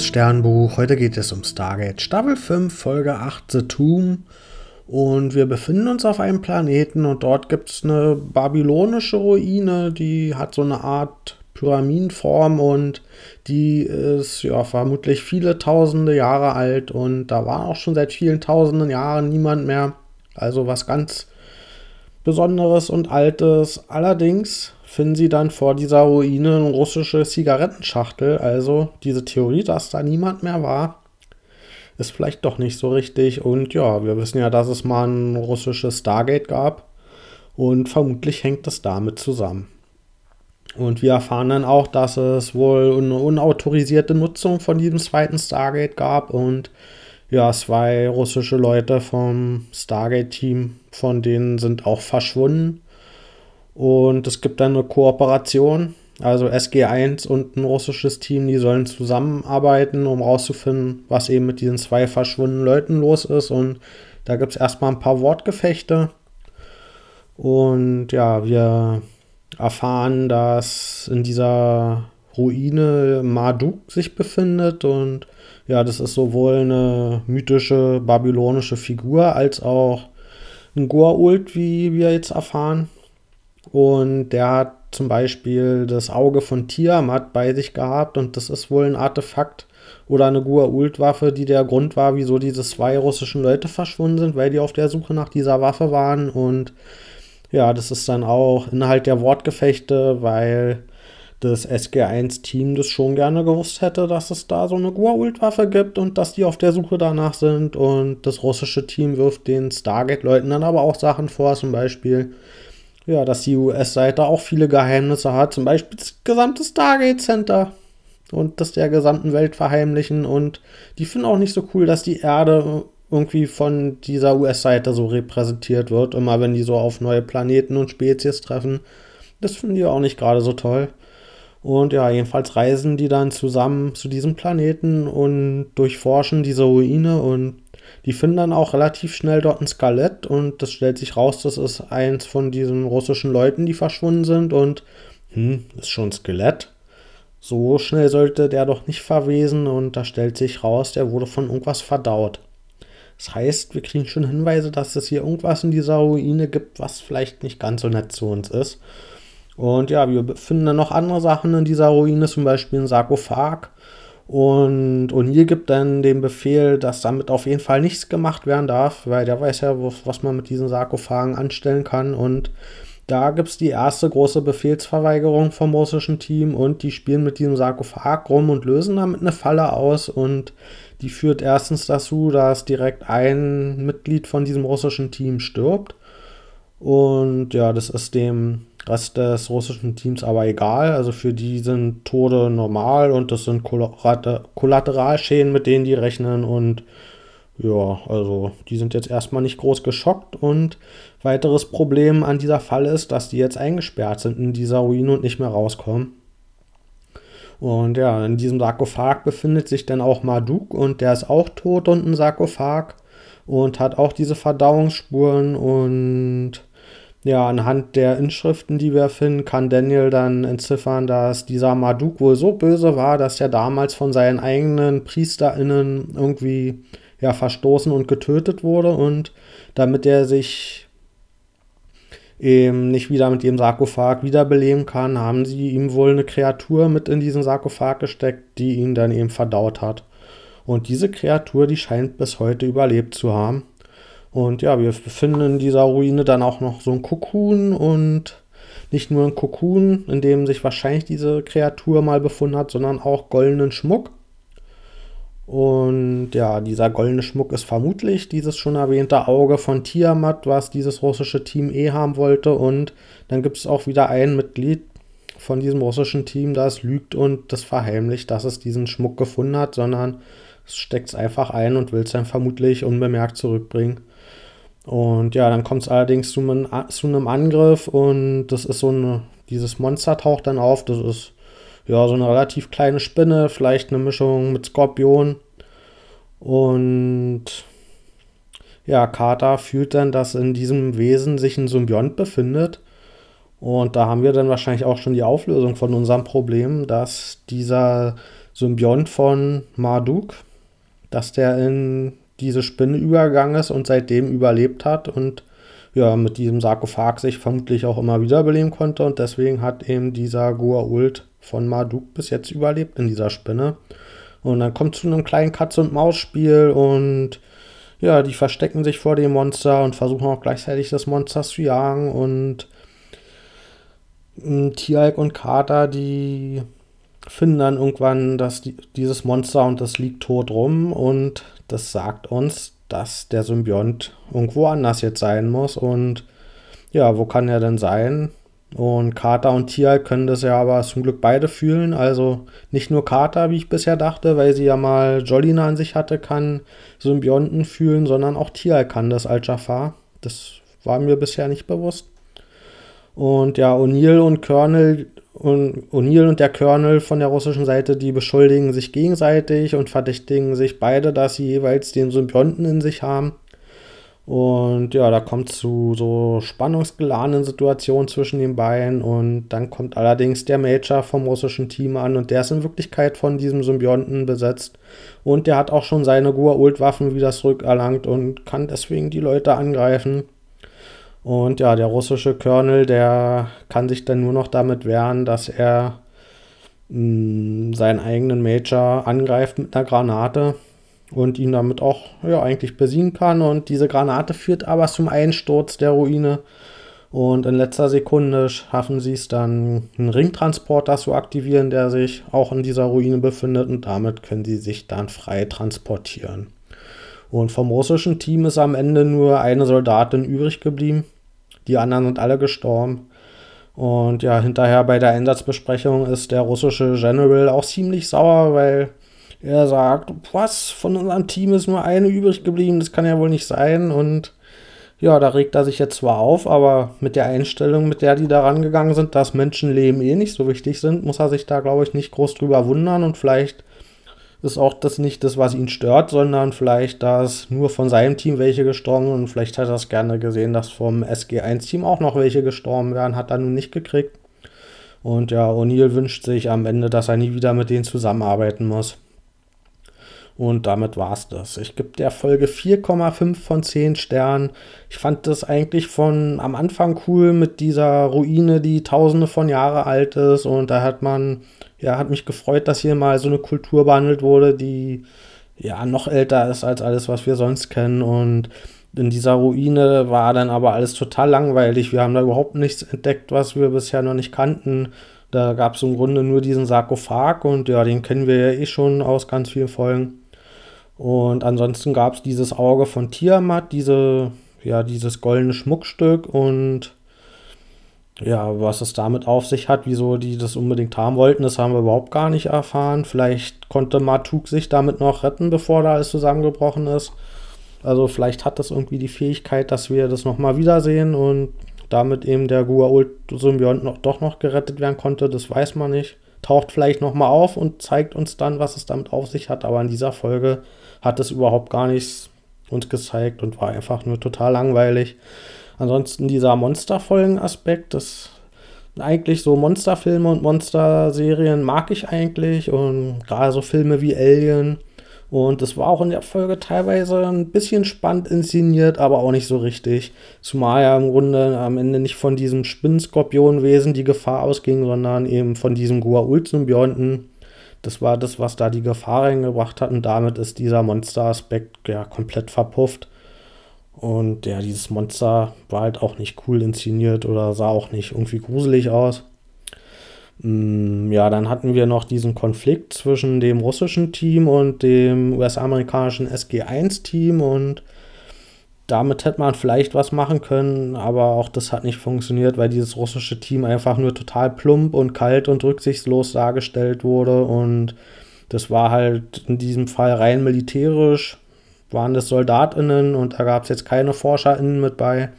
liebes Sternbuch. Heute geht es um Stargate Staffel 5, Folge 8, The Tomb. Und wir befinden uns auf einem Planeten und dort gibt es eine babylonische Ruine, die hat so eine Art Pyramidenform und die ist ja vermutlich viele tausende Jahre alt und da war auch schon seit vielen tausenden Jahren niemand mehr. Also was ganz Besonderes und Altes. Allerdings finden sie dann vor dieser Ruine eine russische Zigarettenschachtel. Also diese Theorie, dass da niemand mehr war, ist vielleicht doch nicht so richtig. Und ja, wir wissen ja, dass es mal ein russisches Stargate gab. Und vermutlich hängt es damit zusammen. Und wir erfahren dann auch, dass es wohl eine unautorisierte Nutzung von diesem zweiten Stargate gab und ja, zwei russische Leute vom Stargate-Team, von denen sind auch verschwunden. Und es gibt dann eine Kooperation. Also SG1 und ein russisches Team, die sollen zusammenarbeiten, um rauszufinden, was eben mit diesen zwei verschwundenen Leuten los ist. Und da gibt es erstmal ein paar Wortgefechte. Und ja, wir erfahren, dass in dieser Ruine Marduk sich befindet. Und ja, das ist sowohl eine mythische babylonische Figur als auch ein Goa'uld, wie wir jetzt erfahren. Und der hat zum Beispiel das Auge von Tiamat bei sich gehabt und das ist wohl ein Artefakt oder eine Gua'uld-Waffe, die der Grund war, wieso diese zwei russischen Leute verschwunden sind, weil die auf der Suche nach dieser Waffe waren und ja, das ist dann auch Inhalt der Wortgefechte, weil das SG1-Team das schon gerne gewusst hätte, dass es da so eine Gua'uld-Waffe gibt und dass die auf der Suche danach sind. Und das russische Team wirft den Stargate-Leuten dann aber auch Sachen vor, zum Beispiel, ja, dass die US-Seite auch viele Geheimnisse hat, zum Beispiel das gesamte Stargate Center und das der gesamten Welt verheimlichen und die finden auch nicht so cool, dass die Erde irgendwie von dieser US-Seite so repräsentiert wird, immer wenn die so auf neue Planeten und Spezies treffen. Das finden die auch nicht gerade so toll. Und ja, jedenfalls reisen die dann zusammen zu diesem Planeten und durchforschen diese Ruine und die finden dann auch relativ schnell dort ein Skelett und das stellt sich raus, das ist eins von diesen russischen Leuten, die verschwunden sind und hm, ist schon ein Skelett. So schnell sollte der doch nicht verwesen und da stellt sich raus, der wurde von irgendwas verdaut. Das heißt, wir kriegen schon Hinweise, dass es hier irgendwas in dieser Ruine gibt, was vielleicht nicht ganz so nett zu uns ist. Und ja, wir finden dann noch andere Sachen in dieser Ruine, zum Beispiel ein Sarkophag und O'Neill gibt dann den Befehl, dass damit auf jeden Fall nichts gemacht werden darf, weil der weiß ja, was man mit diesen Sarkophagen anstellen kann. Und da gibt es die erste große Befehlsverweigerung vom russischen Team und die spielen mit diesem Sarkophag rum und lösen damit eine Falle aus. Und die führt erstens dazu, dass direkt ein Mitglied von diesem russischen Team stirbt. Und ja, das ist dem Rest des russischen Teams aber egal. Also für die sind Tode normal und das sind Kollateralschäden, mit denen die rechnen. Und ja, also die sind jetzt erstmal nicht groß geschockt. Und weiteres Problem an dieser Fall ist, dass die jetzt eingesperrt sind in dieser Ruine und nicht mehr rauskommen. Und ja, in diesem Sarkophag befindet sich dann auch Marduk und der ist auch tot und ein Sarkophag und hat auch diese Verdauungsspuren und ja, anhand der Inschriften, die wir finden, kann Daniel dann entziffern, dass dieser Marduk wohl so böse war, dass er damals von seinen eigenen PriesterInnen irgendwie ja, verstoßen und getötet wurde. Und damit er sich eben nicht wieder mit dem Sarkophag wiederbeleben kann, haben sie ihm wohl eine Kreatur mit in diesen Sarkophag gesteckt, die ihn dann eben verdaut hat. Und diese Kreatur, die scheint bis heute überlebt zu haben. Und ja, wir befinden in dieser Ruine dann auch noch so ein Kokon und nicht nur ein Kokon, in dem sich wahrscheinlich diese Kreatur mal befunden hat, sondern auch goldenen Schmuck. Und ja, dieser goldene Schmuck ist vermutlich dieses schon erwähnte Auge von Tiamat, was dieses russische Team eh haben wollte. Und dann gibt es auch wieder ein Mitglied von diesem russischen Team, das lügt und das verheimlicht, dass es diesen Schmuck gefunden hat, sondern es steckt es einfach ein und will es dann vermutlich unbemerkt zurückbringen. Und ja, dann kommt es allerdings zu einem, zu einem Angriff und das ist so eine, dieses Monster taucht dann auf. Das ist ja so eine relativ kleine Spinne, vielleicht eine Mischung mit Skorpion. Und ja, Carter fühlt dann, dass in diesem Wesen sich ein Symbiont befindet. Und da haben wir dann wahrscheinlich auch schon die Auflösung von unserem Problem, dass dieser Symbiont von Marduk, dass der in diese Spinne übergegangen ist und seitdem überlebt hat und ja, mit diesem Sarkophag sich vermutlich auch immer wiederbeleben konnte. Und deswegen hat eben dieser Goa'uld von Marduk bis jetzt überlebt in dieser Spinne. Und dann kommt zu einem kleinen Katz-und-Maus-Spiel und ja, die verstecken sich vor dem Monster und versuchen auch gleichzeitig das Monster zu jagen. Und hm, Tialk und Kater, die finden dann irgendwann die, dieses Monster und das liegt tot rum. Und das sagt uns, dass der Symbiont irgendwo anders jetzt sein muss und ja, wo kann er denn sein? Und Kater und Tial können das ja aber zum Glück beide fühlen. Also nicht nur Kater, wie ich bisher dachte, weil sie ja mal Jolina an sich hatte, kann Symbionten fühlen, sondern auch Tial kann das als Jafar. Das war mir bisher nicht bewusst. Und ja, O'Neill und Colonel und O'Neill und der Colonel von der russischen Seite, die beschuldigen sich gegenseitig und verdächtigen sich beide, dass sie jeweils den Symbionten in sich haben. Und ja, da kommt zu so spannungsgeladenen Situationen zwischen den beiden. Und dann kommt allerdings der Major vom russischen Team an und der ist in Wirklichkeit von diesem Symbionten besetzt. Und der hat auch schon seine Gua-Ult-Waffen wieder zurückerlangt und kann deswegen die Leute angreifen. Und ja, der russische Colonel, der kann sich dann nur noch damit wehren, dass er mh, mm, seinen eigenen Major angreift mit einer Granate und ihn damit auch ja, eigentlich besiegen kann. Und diese Granate führt aber zum Einsturz der Ruine. Und in letzter Sekunde schaffen sie es dann, einen Ringtransporter zu aktivieren, der sich auch in dieser Ruine befindet. Und damit können sie sich dann frei transportieren. Und vom russischen Team ist am Ende nur eine Soldatin übrig geblieben. Die anderen sind alle gestorben. Und ja, hinterher bei der Einsatzbesprechung ist der russische General auch ziemlich sauer, weil er sagt, was, von unserem Team ist nur eine übrig geblieben, das kann ja wohl nicht sein. Und ja, da regt er sich jetzt zwar auf, aber mit der Einstellung, mit der die da rangegangen sind, dass Menschenleben eh nicht so wichtig sind, muss er sich da, glaube ich, nicht groß drüber wundern. Und vielleicht ist auch das nicht das, was ihn stört, sondern vielleicht, dass nur von seinem Team welche gestorben sind. Und vielleicht hat er es gerne gesehen, dass vom SG1-Team auch noch welche gestorben wären, hat er nun nicht gekriegt. Und ja, O'Neill wünscht sich am Ende, dass er nie wieder mit denen zusammenarbeiten muss. Und damit war es das. Ich gebe der Folge 4,5 von 10 Sternen. Ich fand das eigentlich von am Anfang cool mit dieser Ruine, die tausende von Jahre alt ist. Und da hat man, ja, hat mich gefreut, dass hier mal so eine Kultur behandelt wurde, die ja noch älter ist als alles, was wir sonst kennen. Und in dieser Ruine war dann aber alles total langweilig. Wir haben da überhaupt nichts entdeckt, was wir bisher noch nicht kannten. Da gab es im Grunde nur diesen Sarkophag und ja, den kennen wir ja eh schon aus ganz vielen Folgen. Und ansonsten gab es dieses Auge von Tiamat, diese, ja, dieses goldene Schmuckstück und ja, was es damit auf sich hat, wieso die das unbedingt haben wollten, das haben wir überhaupt gar nicht erfahren. Vielleicht konnte Matuk sich damit noch retten, bevor da alles zusammengebrochen ist. Also vielleicht hat das irgendwie die Fähigkeit, dass wir das nochmal wiedersehen und damit eben der Guault-Symbiont noch, doch noch gerettet werden konnte, das weiß man nicht. Taucht vielleicht nochmal auf und zeigt uns dann, was es damit auf sich hat, aber in dieser Folge hat es überhaupt gar nichts uns gezeigt und war einfach nur total langweilig. Ansonsten dieser Monsterfolgen-Aspekt, das eigentlich so Monsterfilme und Monsterserien mag ich eigentlich und gerade so Filme wie Alien. Und das war auch in der Folge teilweise ein bisschen spannend inszeniert, aber auch nicht so richtig. Zumal ja im Grunde am Ende nicht von diesem Spinnenskorpionwesen die Gefahr ausging, sondern eben von diesem Gua'uld-Symbionten, das war das, was da die Gefahr reingebracht hat und damit ist dieser Monster-Aspekt ja komplett verpufft. Und ja, dieses Monster war halt auch nicht cool inszeniert oder sah auch nicht irgendwie gruselig aus. Mm, ja, dann hatten wir noch diesen Konflikt zwischen dem russischen Team und dem US-amerikanischen SG1-Team und damit hätte man vielleicht was machen können, aber auch das hat nicht funktioniert, weil dieses russische Team einfach nur total plump und kalt und rücksichtslos dargestellt wurde und das war halt in diesem Fall rein militärisch, waren das SoldatInnen und da gab es jetzt keine ForscherInnen mit bei.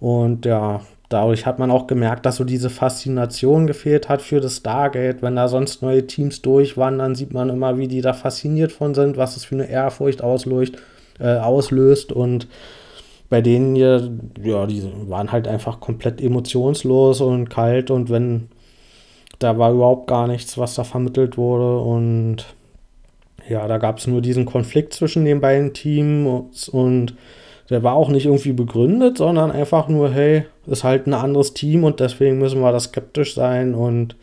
Und ja, dadurch hat man auch gemerkt, dass so diese Faszination gefehlt hat für das Stargate. Wenn da sonst neue Teams durch waren, dann sieht man immer, wie die da fasziniert von sind, was es für eine Ehrfurcht auslöst äh, auslöst und bei denen hier, ja, die waren halt einfach komplett emotionslos und kalt und wenn da war überhaupt gar nichts, was da vermittelt wurde. Und ja, da gab es nur diesen Konflikt zwischen den beiden Teams und der war auch nicht irgendwie begründet, sondern einfach nur, hey, ist halt ein anderes Team und deswegen müssen wir da skeptisch sein. Und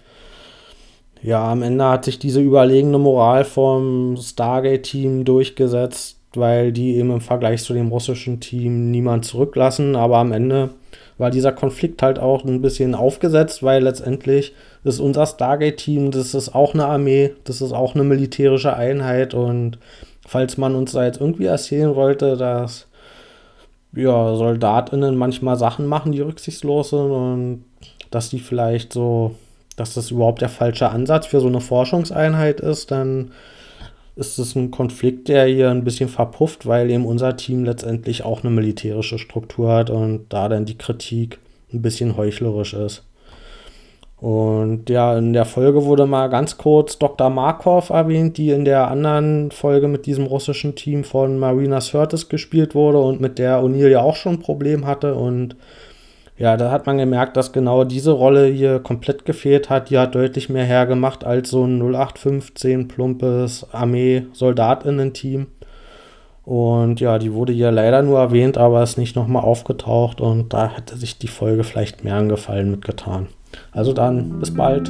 ja, am Ende hat sich diese überlegene Moral vom Stargate-Team durchgesetzt, weil die eben im Vergleich zu dem russischen Team niemand zurücklassen. Aber am Ende war dieser Konflikt halt auch ein bisschen aufgesetzt, weil letztendlich ist unser Stargate-Team, das ist auch eine Armee, das ist auch eine militärische Einheit und falls man uns da jetzt irgendwie erzählen wollte, dass ja, SoldatInnen manchmal Sachen machen, die rücksichtslos sind und dass die vielleicht so, dass das überhaupt der falsche Ansatz für so eine Forschungseinheit ist, dann ist es ein Konflikt, der hier ein bisschen verpufft, weil eben unser Team letztendlich auch eine militärische Struktur hat und da dann die Kritik ein bisschen heuchlerisch ist. Und ja, in der Folge wurde mal ganz kurz Dr. Markov erwähnt, die in der anderen Folge mit diesem russischen Team von Marina Sirtis gespielt wurde und mit der O'Neill ja auch schon ein Problem hatte. Und ja, da hat man gemerkt, dass genau diese Rolle hier komplett gefehlt hat. Die hat deutlich mehr hergemacht als so ein 0815 plumpes Armee-SoldatInnen-Team. Und ja, die wurde hier leider nur erwähnt, aber ist nicht nochmal aufgetaucht und da hätte sich die Folge vielleicht mehr angefallen mitgetan. Also dann, bis bald.